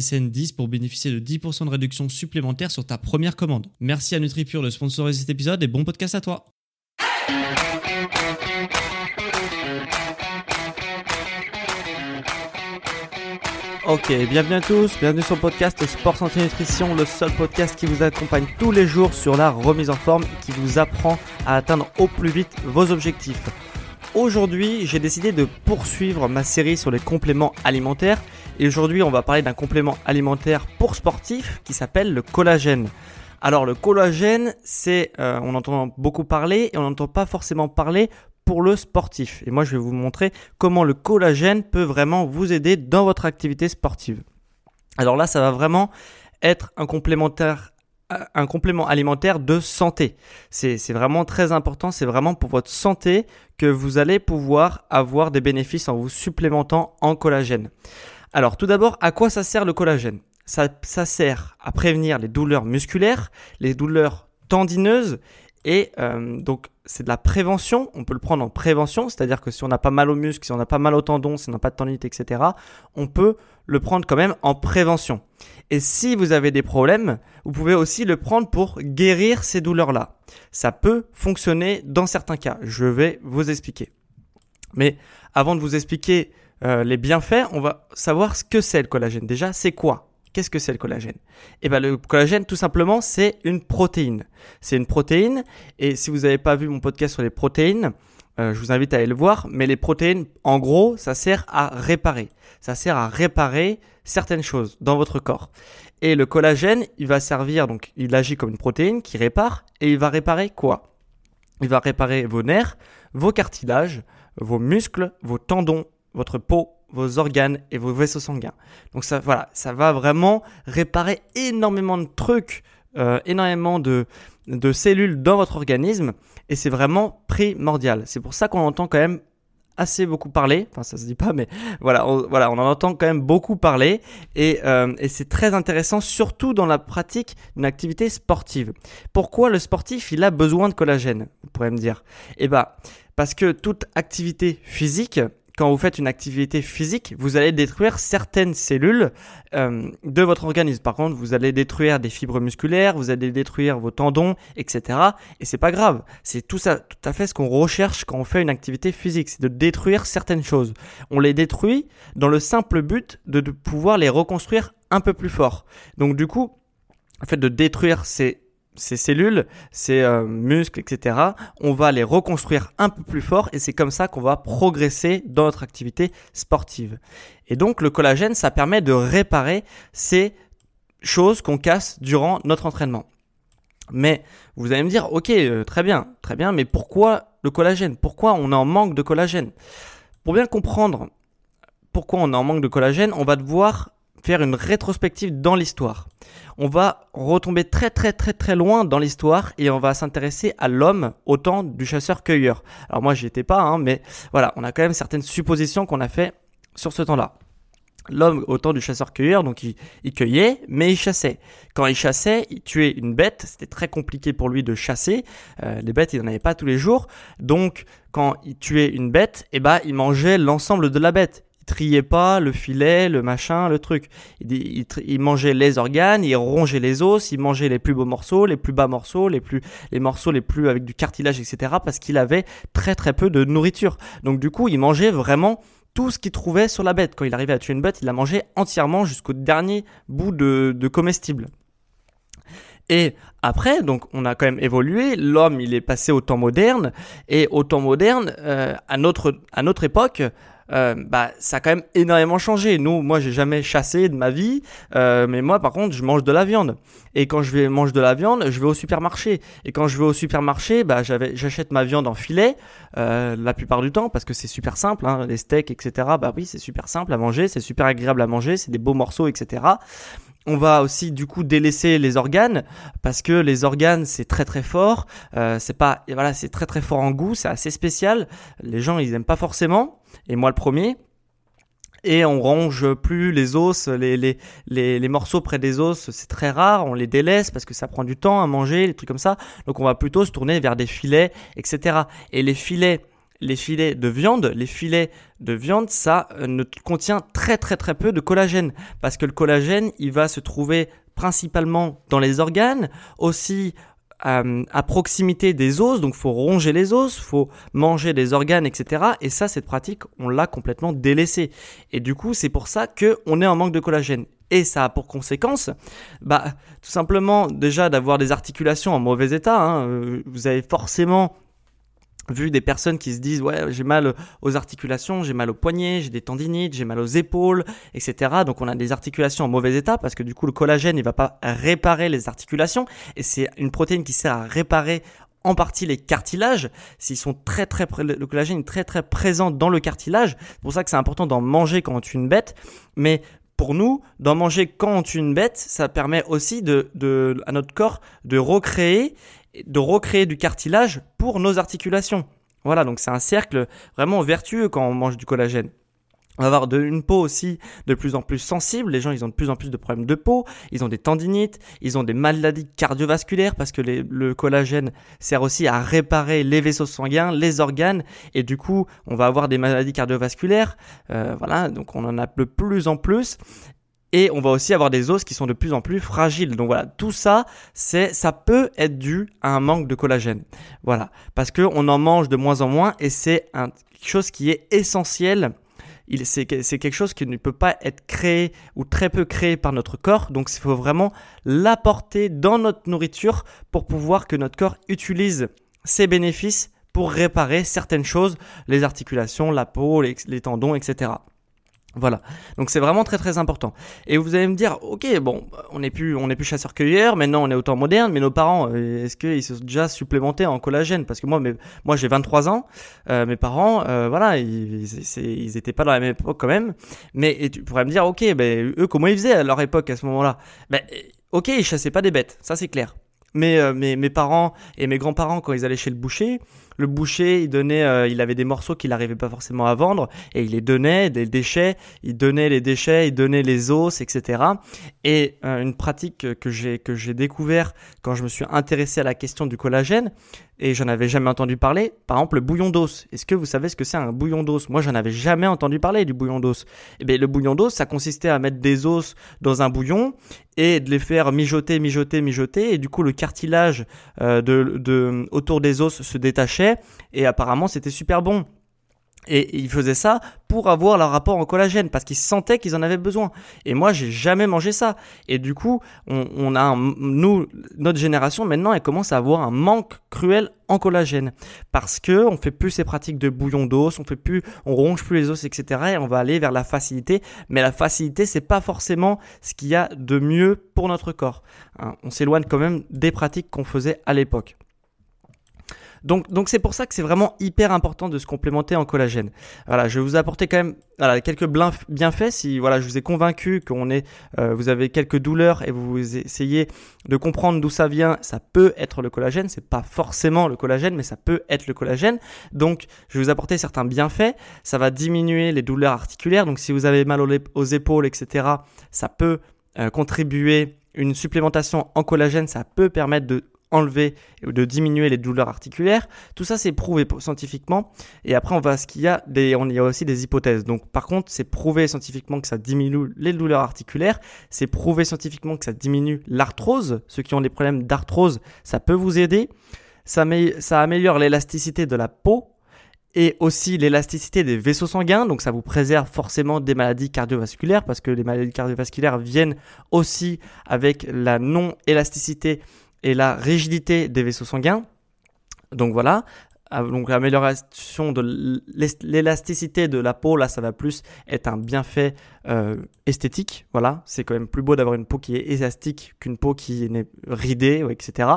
SSN 10 pour bénéficier de 10% de réduction supplémentaire sur ta première commande. Merci à NutriPure de sponsoriser cet épisode et bon podcast à toi. Ok, bienvenue à tous, bienvenue sur le podcast Sport Santé Nutrition, le seul podcast qui vous accompagne tous les jours sur la remise en forme et qui vous apprend à atteindre au plus vite vos objectifs. Aujourd'hui, j'ai décidé de poursuivre ma série sur les compléments alimentaires et aujourd'hui, on va parler d'un complément alimentaire pour sportifs qui s'appelle le collagène. Alors le collagène, c'est, euh, on entend beaucoup parler et on n'entend pas forcément parler pour le sportif. Et moi, je vais vous montrer comment le collagène peut vraiment vous aider dans votre activité sportive. Alors là, ça va vraiment être un complémentaire un complément alimentaire de santé. C'est vraiment très important, c'est vraiment pour votre santé que vous allez pouvoir avoir des bénéfices en vous supplémentant en collagène. Alors tout d'abord, à quoi ça sert le collagène? Ça, ça sert à prévenir les douleurs musculaires, les douleurs tendineuses et euh, donc c'est de la prévention, on peut le prendre en prévention, c'est-à-dire que si on n'a pas mal aux muscles, si on n'a pas mal aux tendons, si on n'a pas de tendinite, etc., on peut le prendre quand même en prévention. Et si vous avez des problèmes, vous pouvez aussi le prendre pour guérir ces douleurs-là. Ça peut fonctionner dans certains cas, je vais vous expliquer. Mais avant de vous expliquer euh, les bienfaits, on va savoir ce que c'est le collagène. Déjà, c'est quoi? Qu'est-ce que c'est le collagène? Eh bien, le collagène, tout simplement, c'est une protéine. C'est une protéine, et si vous n'avez pas vu mon podcast sur les protéines, euh, je vous invite à aller le voir. Mais les protéines, en gros, ça sert à réparer. Ça sert à réparer certaines choses dans votre corps. Et le collagène, il va servir, donc il agit comme une protéine qui répare, et il va réparer quoi? Il va réparer vos nerfs, vos cartilages, vos muscles, vos tendons, votre peau, vos organes et vos vaisseaux sanguins. Donc ça, voilà, ça va vraiment réparer énormément de trucs, euh, énormément de, de cellules dans votre organisme et c'est vraiment primordial. C'est pour ça qu'on entend quand même assez beaucoup parler, enfin ça se dit pas, mais voilà, on, voilà, on en entend quand même beaucoup parler et, euh, et c'est très intéressant, surtout dans la pratique d'une activité sportive. Pourquoi le sportif il a besoin de collagène Vous pourrez me dire? Eh ben, parce que toute activité physique quand vous faites une activité physique, vous allez détruire certaines cellules euh, de votre organisme. Par contre, vous allez détruire des fibres musculaires, vous allez détruire vos tendons, etc. Et c'est pas grave. C'est tout ça, tout à fait ce qu'on recherche quand on fait une activité physique, c'est de détruire certaines choses. On les détruit dans le simple but de, de pouvoir les reconstruire un peu plus fort. Donc du coup, le fait de détruire ces ces cellules, ces euh, muscles, etc., on va les reconstruire un peu plus fort et c'est comme ça qu'on va progresser dans notre activité sportive. Et donc le collagène, ça permet de réparer ces choses qu'on casse durant notre entraînement. Mais vous allez me dire, ok, euh, très bien, très bien, mais pourquoi le collagène? Pourquoi on en manque de collagène? Pour bien comprendre pourquoi on en manque de collagène, on va devoir faire une rétrospective dans l'histoire. On va retomber très très très très loin dans l'histoire et on va s'intéresser à l'homme au temps du chasseur-cueilleur. Alors moi j'y étais pas, hein, mais voilà, on a quand même certaines suppositions qu'on a fait sur ce temps-là. L'homme au temps du chasseur-cueilleur, donc il, cueillait, mais il chassait. Quand il chassait, il tuait une bête. C'était très compliqué pour lui de chasser. Euh, les bêtes, il n'en avait pas tous les jours. Donc, quand il tuait une bête, eh ben, il mangeait l'ensemble de la bête triait pas le filet, le machin, le truc. Il, mangeait les organes, il rongeait les os, il mangeait les plus beaux morceaux, les plus bas morceaux, les plus les morceaux les plus avec du cartilage, etc. Parce qu'il avait très très peu de nourriture. Donc du coup, il mangeait vraiment tout ce qu'il trouvait sur la bête. Quand il arrivait à tuer une bête, il la mangeait entièrement jusqu'au dernier bout de, de comestible. Et après, donc, on a quand même évolué. L'homme, il est passé au temps moderne. Et au temps moderne, euh, à, notre, à notre époque, euh, bah, ça a quand même énormément changé. Nous, moi, j'ai jamais chassé de ma vie, euh, mais moi, par contre, je mange de la viande. Et quand je vais manger de la viande, je vais au supermarché. Et quand je vais au supermarché, bah, j'achète ma viande en filet euh, la plupart du temps parce que c'est super simple. Hein, les steaks, etc. Bah oui, c'est super simple à manger, c'est super agréable à manger, c'est des beaux morceaux, etc. On va aussi du coup délaisser les organes parce que les organes c'est très très fort. Euh, c'est pas voilà c'est très très fort en goût, c'est assez spécial. Les gens ils aiment pas forcément et moi le premier. Et on ronge plus les os, les, les, les, les morceaux près des os, c'est très rare, on les délaisse parce que ça prend du temps à manger, les trucs comme ça. Donc on va plutôt se tourner vers des filets, etc. Et les filets, les filets de viande, les filets de viande, ça euh, ne contient très très très peu de collagène parce que le collagène, il va se trouver principalement dans les organes, aussi euh, à proximité des os, donc faut ronger les os, faut manger des organes, etc. Et ça, cette pratique, on l'a complètement délaissée. Et du coup, c'est pour ça que on est en manque de collagène. Et ça a pour conséquence, bah, tout simplement déjà d'avoir des articulations en mauvais état. Hein. Euh, vous avez forcément vu des personnes qui se disent ouais j'ai mal aux articulations, j'ai mal aux poignets, j'ai des tendinites, j'ai mal aux épaules, etc. Donc on a des articulations en mauvais état parce que du coup le collagène il va pas réparer les articulations. Et c'est une protéine qui sert à réparer en partie les cartilages, s'ils sont très très le collagène est très très présent dans le cartilage, c'est pour ça que c'est important d'en manger quand on tue une bête, mais pour nous, d'en manger quand on tue une bête, ça permet aussi de, de, à notre corps de recréer de recréer du cartilage pour nos articulations. Voilà, donc c'est un cercle vraiment vertueux quand on mange du collagène. On va avoir une peau aussi de plus en plus sensible. Les gens, ils ont de plus en plus de problèmes de peau. Ils ont des tendinites. Ils ont des maladies cardiovasculaires parce que le collagène sert aussi à réparer les vaisseaux sanguins, les organes. Et du coup, on va avoir des maladies cardiovasculaires. Euh, voilà, donc on en a de plus en plus. Et on va aussi avoir des os qui sont de plus en plus fragiles. Donc voilà, tout ça, c'est, ça peut être dû à un manque de collagène. Voilà, parce que on en mange de moins en moins et c'est quelque chose qui est essentiel. C'est quelque chose qui ne peut pas être créé ou très peu créé par notre corps. Donc il faut vraiment l'apporter dans notre nourriture pour pouvoir que notre corps utilise ses bénéfices pour réparer certaines choses, les articulations, la peau, les tendons, etc. Voilà, donc c'est vraiment très très important. Et vous allez me dire, ok, bon, on n'est plus on n'est plus chasseur-cueilleur, maintenant on est au temps moderne, mais nos parents, euh, est-ce qu'ils sont déjà supplémentés en collagène? Parce que moi, moi j'ai 23 ans, euh, mes parents, euh, voilà, ils, ils étaient pas dans la même époque quand même. Mais tu pourrais me dire, ok, ben eux comment ils faisaient à leur époque à ce moment-là? Ben ok, ils chassaient pas des bêtes, ça c'est clair. Mais mes, mes parents et mes grands-parents quand ils allaient chez le boucher, le boucher, il donnait, euh, il avait des morceaux qu'il n'arrivait pas forcément à vendre et il les donnait, des déchets, il donnait les déchets, il donnait les os, etc. Et euh, une pratique que j'ai que j'ai découvert quand je me suis intéressé à la question du collagène et j'en avais jamais entendu parler. Par exemple, le bouillon d'os. Est-ce que vous savez ce que c'est un bouillon d'os? Moi, j'en avais jamais entendu parler du bouillon d'os. Eh bien, le bouillon d'os, ça consistait à mettre des os dans un bouillon et de les faire mijoter, mijoter, mijoter. Et du coup, le cartilage euh, de, de, autour des os se détachait et apparemment c'était super bon. Et ils faisaient ça pour avoir leur rapport en collagène parce qu'ils sentaient qu'ils en avaient besoin. Et moi, j'ai jamais mangé ça. Et du coup, on, a nous, notre génération maintenant, elle commence à avoir un manque cruel en collagène parce que on fait plus ces pratiques de bouillon d'os, on fait plus, on ronge plus les os, etc. Et on va aller vers la facilité. Mais la facilité, c'est pas forcément ce qu'il y a de mieux pour notre corps. Hein. on s'éloigne quand même des pratiques qu'on faisait à l'époque. Donc, donc c'est pour ça que c'est vraiment hyper important de se complémenter en collagène. Voilà, je vais vous apporter quand même voilà, quelques bienfaits. Si voilà, je vous ai convaincu qu'on est, euh, vous avez quelques douleurs et vous essayez de comprendre d'où ça vient, ça peut être le collagène. C'est pas forcément le collagène, mais ça peut être le collagène. Donc, je vais vous apporter certains bienfaits. Ça va diminuer les douleurs articulaires. Donc, si vous avez mal aux, épaules, etc., ça peut euh, contribuer une supplémentation en collagène, ça peut permettre de enlever ou de diminuer les douleurs articulaires. Tout ça, c'est prouvé scientifiquement. Et après, on va ce qu'il y a des, on y a aussi des hypothèses. Donc, par contre, c'est prouvé scientifiquement que ça diminue les douleurs articulaires. C'est prouvé scientifiquement que ça diminue l'arthrose. Ceux qui ont des problèmes d'arthrose, ça peut vous aider. Ça améliore l'élasticité de la peau et aussi l'élasticité des vaisseaux sanguins. Donc ça vous préserve forcément des maladies cardiovasculaires parce que les maladies cardiovasculaires viennent aussi avec la non-élasticité et la rigidité des vaisseaux sanguins. Donc voilà, donc l'amélioration de l'élasticité de la peau, là ça va plus être un bienfait euh, esthétique. Voilà, c'est quand même plus beau d'avoir une peau qui est élastique qu'une peau qui est ridée, etc.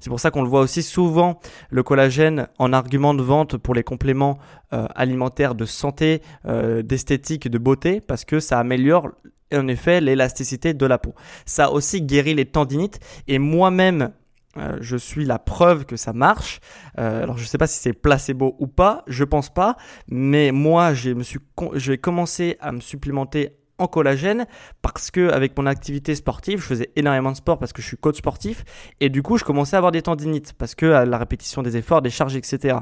C'est pour ça qu'on le voit aussi souvent le collagène en argument de vente pour les compléments euh, alimentaires de santé, euh, d'esthétique, de beauté, parce que ça améliore en effet l'élasticité de la peau. Ça aussi guérit les tendinites et moi-même euh, je suis la preuve que ça marche. Euh, alors je ne sais pas si c'est placebo ou pas, je pense pas, mais moi j'ai commencé à me supplémenter en collagène parce que avec mon activité sportive, je faisais énormément de sport parce que je suis coach sportif et du coup je commençais à avoir des tendinites parce que à la répétition des efforts, des charges, etc.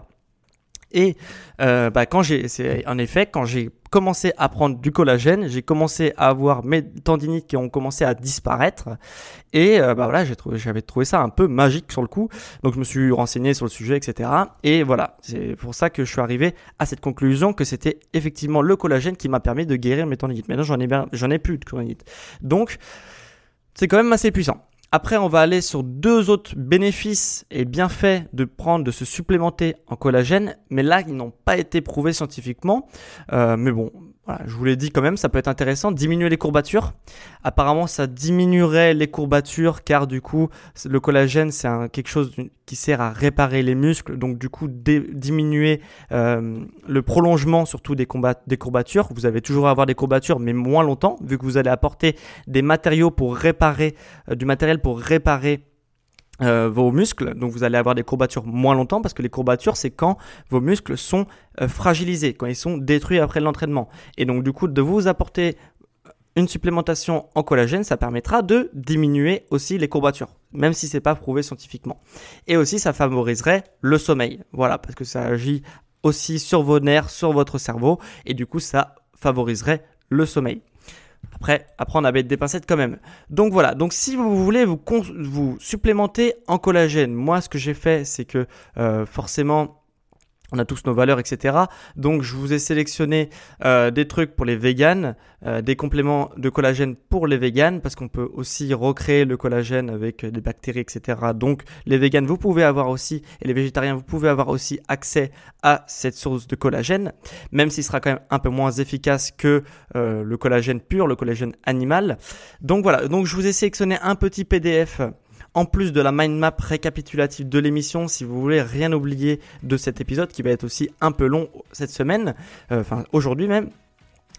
Et euh, bah, quand j'ai, en effet, quand j'ai commencé à prendre du collagène, j'ai commencé à avoir mes tendinites qui ont commencé à disparaître. Et euh, bah voilà, j'avais trouvé ça un peu magique sur le coup. Donc je me suis renseigné sur le sujet, etc. Et voilà, c'est pour ça que je suis arrivé à cette conclusion que c'était effectivement le collagène qui m'a permis de guérir mes tendinites. Maintenant, j'en ai bien, j'en ai plus de tendinites. Donc c'est quand même assez puissant. Après, on va aller sur deux autres bénéfices et bienfaits de prendre, de se supplémenter en collagène, mais là, ils n'ont pas été prouvés scientifiquement. Euh, mais bon, voilà, je vous l'ai dit quand même, ça peut être intéressant. Diminuer les courbatures. Apparemment, ça diminuerait les courbatures car du coup, le collagène, c'est quelque chose qui sert à réparer les muscles. Donc du coup, diminuer euh, le prolongement surtout des, courbatures. Vous allez toujours avoir des courbatures, mais moins longtemps, vu que vous allez apporter des matériaux pour réparer, euh, du matériel pour réparer euh, vos muscles, donc vous allez avoir des courbatures moins longtemps parce que les courbatures c'est quand vos muscles sont euh, fragilisés, quand ils sont détruits après l'entraînement. Et donc du coup de vous apporter une supplémentation en collagène, ça permettra de diminuer aussi les courbatures, même si c'est pas prouvé scientifiquement. Et aussi ça favoriserait le sommeil, voilà, parce que ça agit aussi sur vos nerfs, sur votre cerveau, et du coup ça favoriserait le sommeil. Après, apprendre à mettre des pincettes quand même. Donc voilà, donc si vous voulez vous, vous supplémenter en collagène, moi ce que j'ai fait c'est que euh, forcément on a tous nos valeurs, etc. Donc je vous ai sélectionné euh, des trucs pour les véganes, euh, des compléments de collagène pour les véganes, parce qu'on peut aussi recréer le collagène avec des bactéries, etc. Donc les véganes, vous pouvez avoir aussi, et les végétariens, vous pouvez avoir aussi accès à cette source de collagène, même s'il sera quand même un peu moins efficace que euh, le collagène pur, le collagène animal. Donc voilà, donc je vous ai sélectionné un petit PDF en plus de la mind map récapitulative de l'émission, si vous voulez rien oublier de cet épisode qui va être aussi un peu long cette semaine, euh, enfin aujourd'hui même.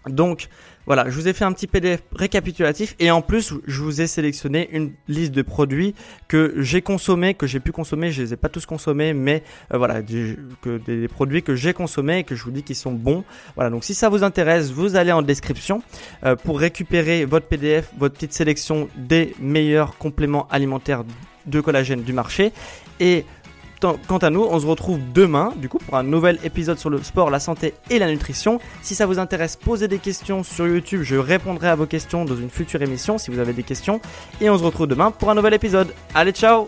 Donc voilà, je vous ai fait un petit PDF récapitulatif et en plus je vous ai sélectionné une liste de produits que j'ai consommés, que j'ai pu consommer, je les ai pas tous consommés, mais euh, voilà, des, produits que j'ai consommés et que je vous dis qu'ils sont bons. Voilà, donc si ça vous intéresse, vous allez en description euh, pour récupérer votre PDF, votre petite sélection des meilleurs compléments alimentaires de collagène du marché et Quant à nous, on se retrouve demain, du coup, pour un nouvel épisode sur le sport, la santé et la nutrition. Si ça vous intéresse, posez des questions sur YouTube. Je répondrai à vos questions dans une future émission si vous avez des questions. Et on se retrouve demain pour un nouvel épisode. Allez, ciao